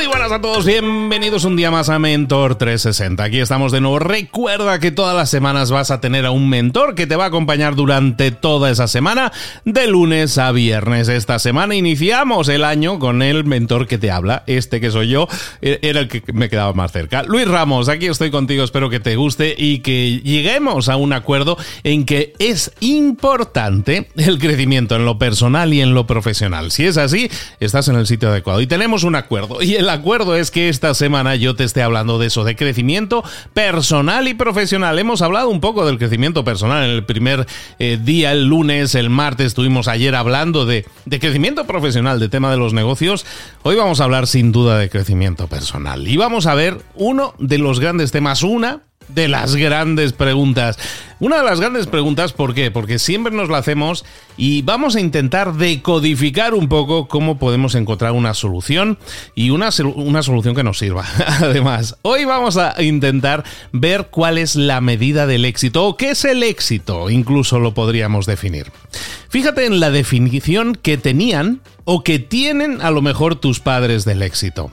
Muy buenas a todos, bienvenidos un día más a Mentor 360. Aquí estamos de nuevo. Recuerda que todas las semanas vas a tener a un mentor que te va a acompañar durante toda esa semana, de lunes a viernes. Esta semana iniciamos el año con el mentor que te habla, este que soy yo, e-, era el que me quedaba más cerca. Luis Ramos, aquí estoy contigo, espero que te guste y que lleguemos a un acuerdo en que es importante el crecimiento en lo personal y en lo profesional. Si es así, estás en el sitio adecuado. Y tenemos un acuerdo. Y el acuerdo es que esta semana yo te esté hablando de eso, de crecimiento personal y profesional. Hemos hablado un poco del crecimiento personal en el primer eh, día, el lunes, el martes, estuvimos ayer hablando de, de crecimiento profesional, de tema de los negocios. Hoy vamos a hablar sin duda de crecimiento personal. Y vamos a ver uno de los grandes temas, una de las grandes preguntas. Una de las grandes preguntas, ¿por qué? Porque siempre nos la hacemos y vamos a intentar decodificar un poco cómo podemos encontrar una solución y una, una solución que nos sirva. Además, hoy vamos a intentar ver cuál es la medida del éxito o qué es el éxito, incluso lo podríamos definir. Fíjate en la definición que tenían o que tienen a lo mejor tus padres del éxito.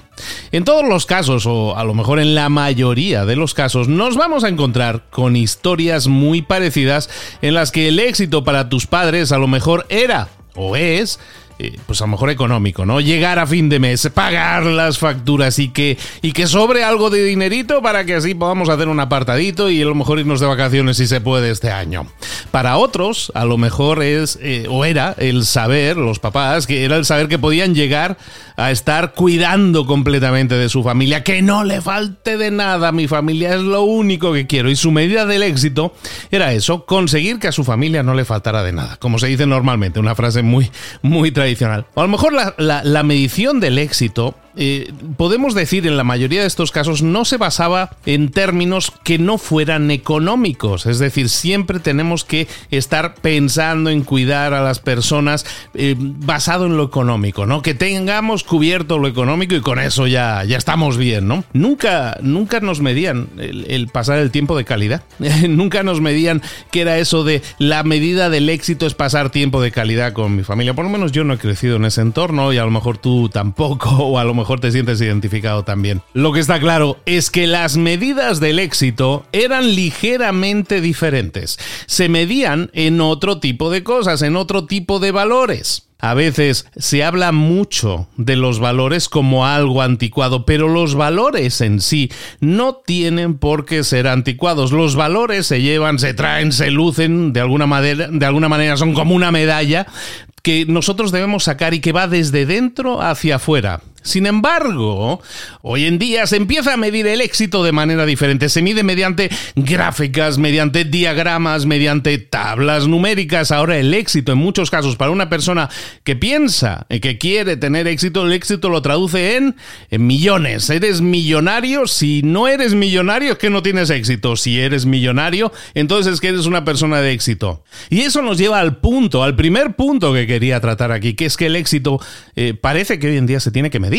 En todos los casos, o a lo mejor en la mayoría de los casos, nos vamos a encontrar con historias muy parecidas en las que el éxito para tus padres a lo mejor era o es eh, pues a lo mejor económico, ¿no? Llegar a fin de mes, pagar las facturas y que, y que sobre algo de dinerito para que así podamos hacer un apartadito y a lo mejor irnos de vacaciones si se puede este año. Para otros, a lo mejor es, eh, o era el saber, los papás, que era el saber que podían llegar a estar cuidando completamente de su familia, que no le falte de nada, mi familia es lo único que quiero. Y su medida del éxito era eso, conseguir que a su familia no le faltara de nada, como se dice normalmente, una frase muy, muy tradicional. A lo mejor la medición del éxito eh, podemos decir en la mayoría de estos casos no se basaba en términos que no fueran económicos. Es decir, siempre tenemos que estar pensando en cuidar a las personas eh, basado en lo económico, ¿no? Que tengamos cubierto lo económico y con eso ya, ya estamos bien, ¿no? Nunca, nunca nos medían el, pasar el tiempo de calidad. nunca nos medían que era eso de la medida del éxito es pasar tiempo de calidad con mi familia. Por lo menos yo no he crecido en ese entorno y a lo mejor tú tampoco, o a lo mejor te sientes identificado también. Lo que está claro es que las medidas del éxito eran ligeramente diferentes. Se medían en otro tipo de cosas, en otro tipo de valores. A veces se habla mucho de los valores como algo anticuado, pero los valores en sí no tienen por qué ser anticuados. Los valores se llevan, se traen, se lucen, de alguna manera, de alguna manera son como una medalla, que nosotros debemos sacar y que va desde dentro hacia afuera. Sin embargo, hoy en día se empieza a medir el éxito de manera diferente. Se mide mediante gráficas, mediante diagramas, mediante tablas numéricas. Ahora el éxito en muchos casos para una persona que piensa que quiere tener éxito, el éxito lo traduce en, millones. Eres millonario. Si no eres millonario es que no tienes éxito. Si eres millonario, entonces es que eres una persona de éxito. Y eso nos lleva al punto, al primer punto que quería tratar aquí, que es que el éxito eh, parece que hoy en día se tiene que medir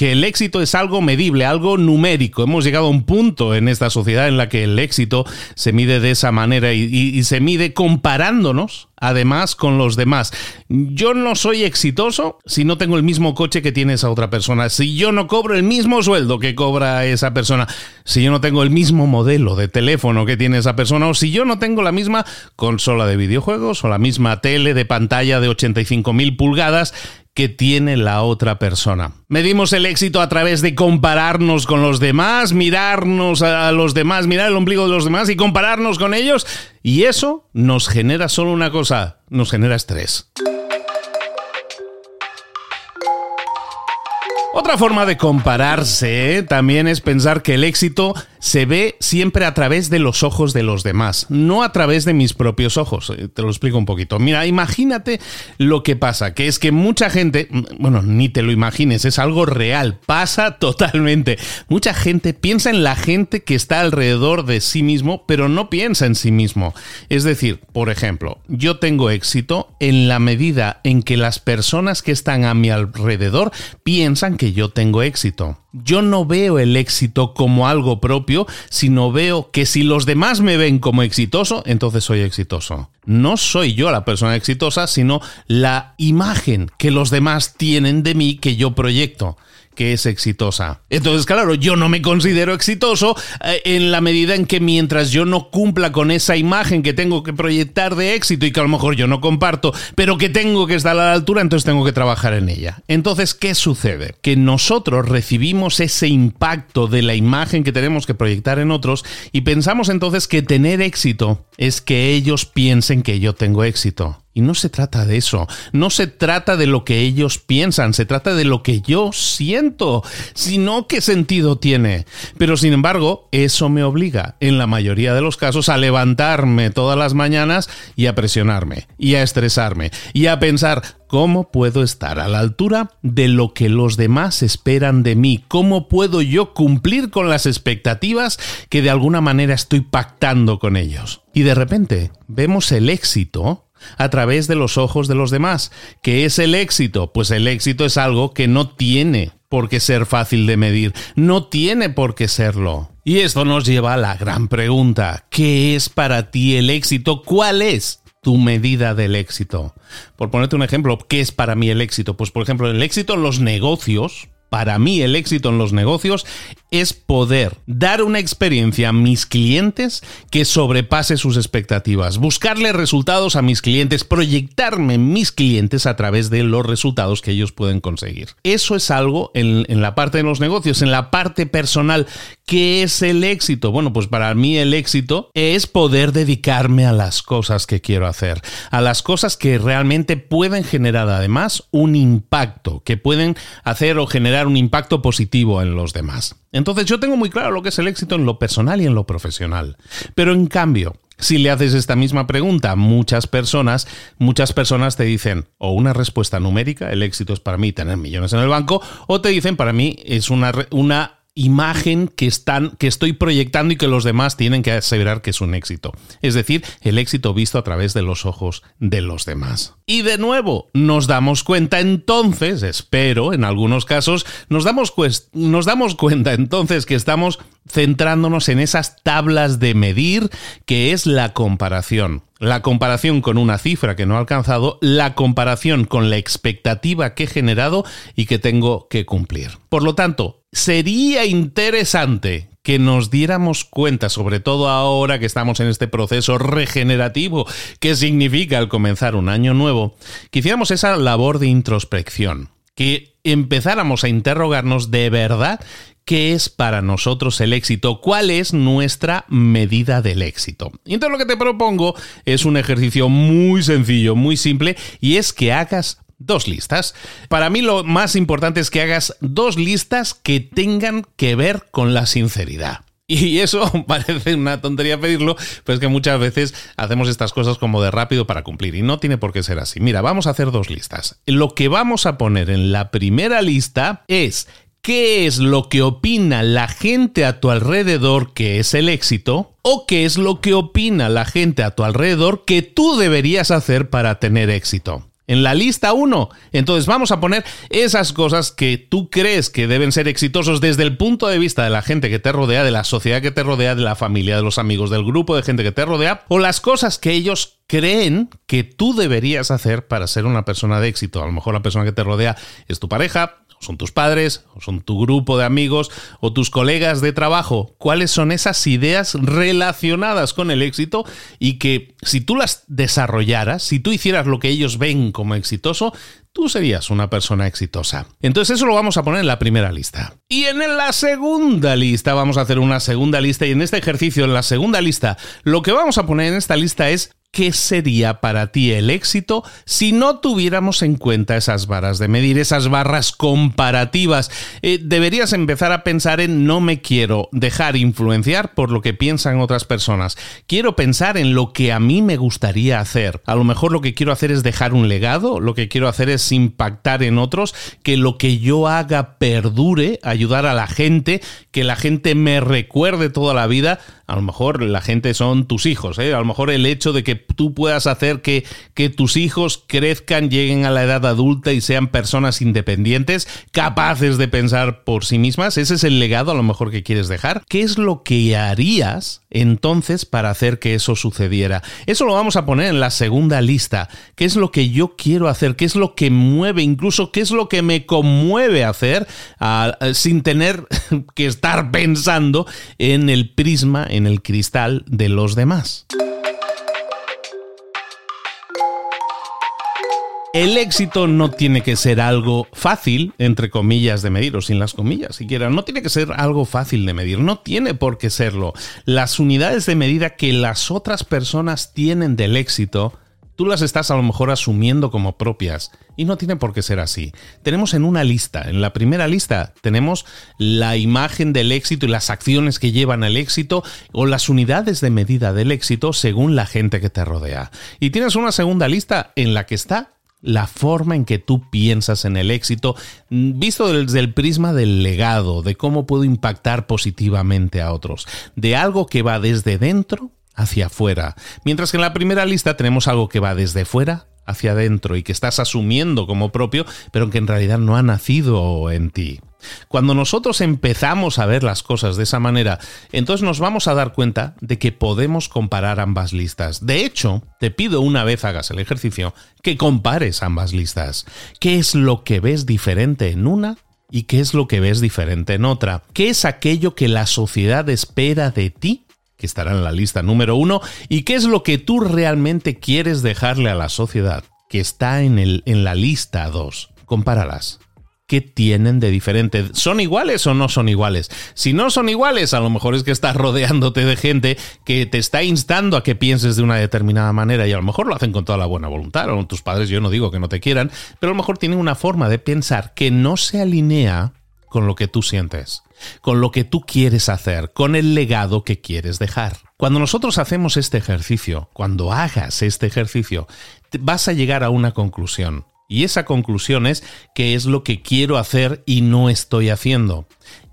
que el éxito es algo medible, algo numérico. Hemos llegado a un punto en esta sociedad en la que el éxito se mide de esa manera y, se mide comparándonos además con los demás. Yo no soy exitoso si no tengo el mismo coche que tiene esa otra persona, si yo no cobro el mismo sueldo que cobra esa persona, si yo no tengo el mismo modelo de teléfono que tiene esa persona o si yo no tengo la misma consola de videojuegos o la misma tele de pantalla de 85.000 pulgadas que tiene la otra persona. Medimos el éxito a través de compararnos con los demás, mirarnos a los demás, mirar el ombligo de los demás y compararnos con ellos. Y eso nos genera solo una cosa, nos genera estrés. Otra forma de compararse también es pensar que el éxito se ve siempre a través de los ojos de los demás, no a través de mis propios ojos. Eh, te lo explico un poquito. Mira, imagínate lo que pasa, que es que mucha gente, bueno, ni te lo imagines, es algo real, pasa totalmente. Mucha gente piensa en la gente que está alrededor de sí mismo, pero no piensa en sí mismo. Es decir, por ejemplo, yo tengo éxito en la medida en que las personas que están a mi alrededor piensan que yo tengo éxito. Yo no veo el éxito como algo propio, sino veo que si los demás me ven como exitoso, entonces soy exitoso. No soy yo la persona exitosa, sino la imagen que los demás tienen de mí que yo proyecto que es exitosa. Entonces, claro, yo no me considero exitoso eh, en la medida en que mientras yo no cumpla con esa imagen que tengo que proyectar de éxito y que a lo mejor yo no comparto, pero que tengo que estar a la altura, entonces tengo que trabajar en ella. Entonces, ¿qué sucede? Que nosotros recibimos ese impacto de la imagen que tenemos que proyectar en otros y pensamos entonces que tener éxito es que ellos piensen que yo tengo éxito. Y no se trata de eso, no se trata de lo que ellos piensan, se trata de lo que yo siento, sino qué sentido tiene. Pero sin embargo, eso me obliga, en la mayoría de los casos, a levantarme todas las mañanas y a presionarme, y a estresarme, y a pensar, ¿cómo puedo estar a la altura de lo que los demás esperan de mí? ¿Cómo puedo yo cumplir con las expectativas que de alguna manera estoy pactando con ellos? Y de repente vemos el éxito a través de los ojos de los demás. ¿Qué es el éxito? Pues el éxito es algo que no tiene por qué ser fácil de medir, no tiene por qué serlo. Y esto nos lleva a la gran pregunta, ¿qué es para ti el éxito? ¿Cuál es tu medida del éxito? Por ponerte un ejemplo, ¿qué es para mí el éxito? Pues por ejemplo, el éxito en los negocios, para mí el éxito en los negocios es poder dar una experiencia a mis clientes que sobrepase sus expectativas, buscarle resultados a mis clientes, proyectarme mis clientes a través de los resultados que ellos pueden conseguir. Eso es algo en la parte de los negocios, en la parte personal. ¿Qué es el éxito? Bueno, pues para mí el éxito es poder dedicarme a las cosas que quiero hacer, a las cosas que realmente pueden generar además un impacto, que pueden hacer o generar un impacto positivo en los demás. Entonces yo tengo muy claro lo que es el éxito en lo personal y en lo profesional. Pero en cambio, si le haces esta misma pregunta a muchas personas, muchas personas te dicen o una respuesta numérica, el éxito es para mí tener millones en el banco, o te dicen para mí es una, una imagen que, están, que estoy proyectando y que los demás tienen que aseverar que es un éxito. Es decir, el éxito visto a través de los ojos de los demás. Y de nuevo, nos damos cuenta entonces, espero, en algunos casos, nos damos, nos damos cuenta entonces que estamos centrándonos en esas tablas de medir que es la comparación. La comparación con una cifra que no he alcanzado, la comparación con la expectativa que he generado y que tengo que cumplir. Por lo tanto, sería interesante que nos diéramos cuenta, sobre todo ahora que estamos en este proceso regenerativo que significa el comenzar un año nuevo, que hiciéramos esa labor de introspección, que empezáramos a interrogarnos de verdad qué es para nosotros el éxito, cuál es nuestra medida del éxito. Y entonces lo que te propongo es un ejercicio muy sencillo, muy simple, y es que hagas dos listas. Para mí lo más importante es que hagas dos listas que tengan que ver con la sinceridad. Y eso parece una tontería pedirlo, pero es que muchas veces hacemos estas cosas como de rápido para cumplir y no tiene por qué ser así. Mira, vamos a hacer dos listas. Lo que vamos a poner en la primera lista es qué es lo que opina la gente a tu alrededor que es el éxito o qué es lo que opina la gente a tu alrededor que tú deberías hacer para tener éxito en la lista 1. Entonces vamos a poner esas cosas que tú crees que deben ser exitosos desde el punto de vista de la gente que te rodea, de la sociedad que te rodea, de la familia, de los amigos, del grupo de gente que te rodea, o las cosas que ellos creen que tú deberías hacer para ser una persona de éxito. A lo mejor la persona que te rodea es tu pareja, son tus padres, o son tu grupo de amigos, o tus colegas de trabajo. ¿Cuáles son esas ideas relacionadas con el éxito y que si tú las desarrollaras, si tú hicieras lo que ellos ven como exitoso, tú serías una persona exitosa. Entonces eso lo vamos a poner en la primera lista. Y en la segunda lista vamos a hacer una segunda lista y en este ejercicio, en la segunda lista, lo que vamos a poner en esta lista es ¿Qué sería para ti el éxito si no tuviéramos en cuenta esas varas de medir, esas barras comparativas? Eh, deberías empezar a pensar en no me quiero dejar influenciar por lo que piensan otras personas. Quiero pensar en lo que a mí me gustaría hacer. A lo mejor lo que quiero hacer es dejar un legado, lo que quiero hacer es impactar en otros, que lo que yo haga perdure, ayudar a la gente, que la gente me recuerde toda la vida a lo mejor la gente son tus hijos, ¿eh? a lo mejor el hecho de que tú puedas hacer que, que tus hijos crezcan, lleguen a la edad adulta y sean personas independientes, capaces de pensar por sí mismas, ese es el legado a lo mejor que quieres dejar. ¿Qué es lo que harías entonces para hacer que eso sucediera? Eso lo vamos a poner en la segunda lista. ¿Qué es lo que yo quiero hacer? ¿Qué es lo que mueve? Incluso qué es lo que me conmueve hacer sin tener que estar pensando en el prisma, en el cristal de los demás. El éxito no tiene que ser algo fácil, entre comillas, de medir, o sin las comillas siquiera. No tiene que ser algo fácil de medir, no tiene por qué serlo. Las unidades de medida que las otras personas tienen del éxito tú las estás a lo mejor asumiendo como propias y no tiene por qué ser así. Tenemos en una lista, en la primera lista tenemos la imagen del éxito y las acciones que llevan al éxito o las unidades de medida del éxito según la gente que te rodea. Y tienes una segunda lista en la que está la forma en que tú piensas en el éxito, visto desde el prisma del legado, de cómo puedo impactar positivamente a otros, de algo que va desde dentro hacia afuera, mientras que en la primera lista tenemos algo que va desde fuera hacia adentro y que estás asumiendo como propio, pero que en realidad no ha nacido en ti. Cuando nosotros empezamos a ver las cosas de esa manera, entonces nos vamos a dar cuenta de que podemos comparar ambas listas. De hecho, te pido una vez hagas el ejercicio que compares ambas listas. ¿Qué es lo que ves diferente en una y qué es lo que ves diferente en otra? ¿Qué es aquello que la sociedad espera de ti que estará en la lista número uno, y qué es lo que tú realmente quieres dejarle a la sociedad, que está en, el, en la lista dos. Compáralas. ¿Qué tienen de diferente? ¿Son iguales o no son iguales? Si no son iguales, a lo mejor es que estás rodeándote de gente que te está instando a que pienses de una determinada manera y a lo mejor lo hacen con toda la buena voluntad. O tus padres, yo no digo que no te quieran, pero a lo mejor tienen una forma de pensar que no se alinea con lo que tú sientes, con lo que tú quieres hacer, con el legado que quieres dejar. Cuando nosotros hacemos este ejercicio, cuando hagas este ejercicio, vas a llegar a una conclusión. Y esa conclusión es que es lo que quiero hacer y no estoy haciendo.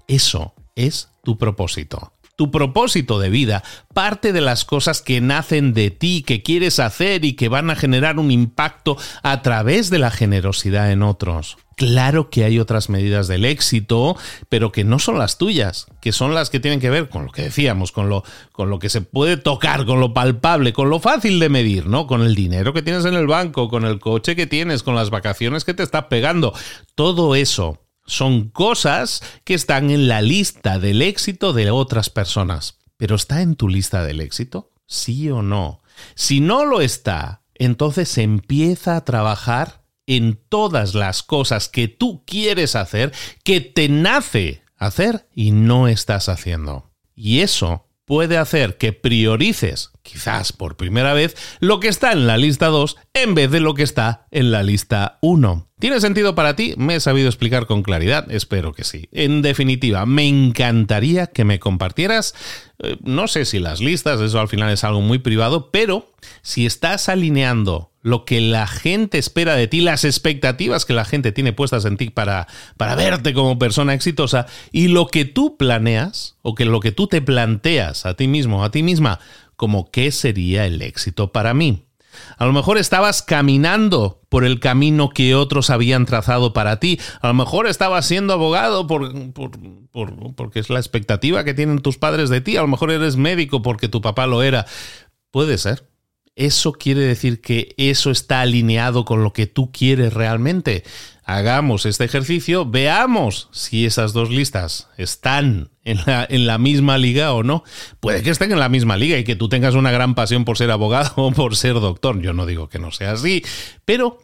Eso es tu propósito. Tu propósito de vida parte de las cosas que nacen de ti, que quieres hacer y que van a generar un impacto a través de la generosidad en otros. Claro que hay otras medidas del éxito, pero que no son las tuyas, que son las que tienen que ver con lo que decíamos, con lo, con lo que se puede tocar, con lo palpable, con lo fácil de medir, ¿no? Con el dinero que tienes en el banco, con el coche que tienes, con las vacaciones que te está pegando. Todo eso son cosas que están en la lista del éxito de otras personas. ¿Pero está en tu lista del éxito? ¿Sí o no? Si no lo está, entonces empieza a trabajar en todas las cosas que tú quieres hacer, que te nace hacer y no estás haciendo. Y eso puede hacer que priorices, quizás por primera vez, lo que está en la lista 2 en vez de lo que está en la lista 1. ¿Tiene sentido para ti? Me he sabido explicar con claridad, espero que sí. En definitiva, me encantaría que me compartieras, eh, no sé si las listas, eso al final es algo muy privado, pero si estás alineando lo que la gente espera de ti, las expectativas que la gente tiene puestas en ti para, para verte como persona exitosa y lo que tú planeas o que lo que tú te planteas a ti mismo, a ti misma, como qué sería el éxito para mí. A lo mejor estabas caminando por el camino que otros habían trazado para ti. A lo mejor estabas siendo abogado por, porque es la expectativa que tienen tus padres de ti. A lo mejor eres médico porque tu papá lo era. Puede ser. ¿Eso quiere decir que eso está alineado con lo que tú quieres realmente? Hagamos este ejercicio, veamos si esas dos listas están en la, misma liga o no. Puede que estén en la misma liga y que tú tengas una gran pasión por ser abogado o por ser doctor. Yo no digo que no sea así, pero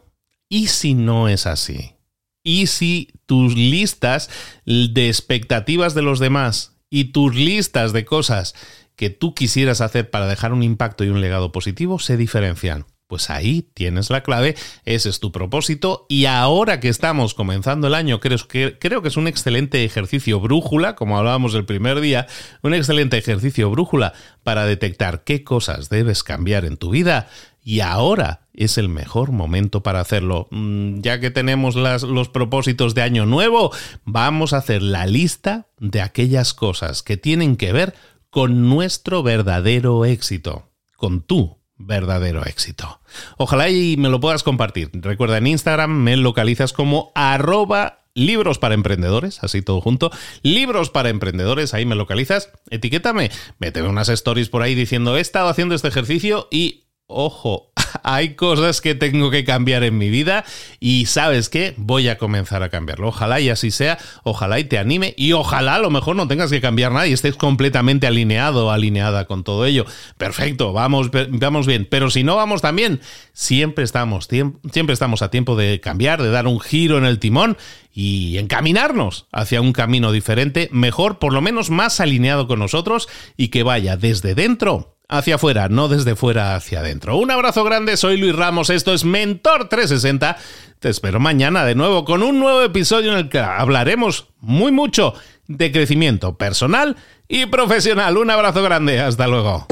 ¿y si no es así? ¿Y si tus listas de expectativas de los demás y tus listas de cosas que tú quisieras hacer para dejar un impacto y un legado positivo se diferencian. Pues ahí tienes la clave, ese es tu propósito y ahora que estamos comenzando el año creo que, creo que es un excelente ejercicio brújula, como hablábamos el primer día, un excelente ejercicio brújula para detectar qué cosas debes cambiar en tu vida y ahora es el mejor momento para hacerlo. Mm, ya que tenemos los propósitos de año nuevo, vamos a hacer la lista de aquellas cosas que tienen que ver con nuestro verdadero éxito, con tu verdadero éxito. Ojalá y me lo puedas compartir. Recuerda, en Instagram me localizas como arroba libros para emprendedores, así todo junto. Libros para emprendedores, ahí me localizas. Etiquétame, méteme unas stories por ahí diciendo he estado haciendo este ejercicio y, ojo, hay cosas que tengo que cambiar en mi vida y sabes qué, voy a comenzar a cambiarlo. Ojalá y así sea, ojalá y te anime y ojalá a lo mejor no tengas que cambiar nada y estés completamente alineado o alineada con todo ello. Perfecto, vamos, vamos bien, pero si no vamos también, siempre estamos, siempre estamos a tiempo de cambiar, de dar un giro en el timón y encaminarnos hacia un camino diferente, mejor, por lo menos más alineado con nosotros y que vaya desde dentro hacia afuera, no desde fuera hacia adentro. Un abrazo grande, soy Luis Ramos, esto es Mentor 360. Te espero mañana de nuevo con un nuevo episodio en el que hablaremos muy mucho de crecimiento personal y profesional. Un abrazo grande, hasta luego.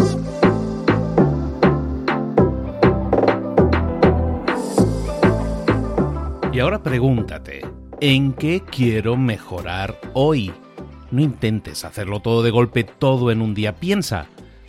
Y ahora pregúntate, ¿en qué quiero mejorar hoy? No intentes hacerlo todo de golpe, todo en un día. Piensa,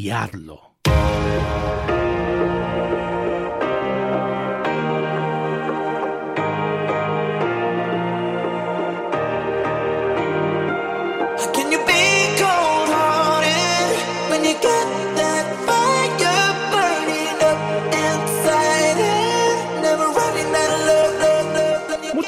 y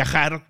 viajar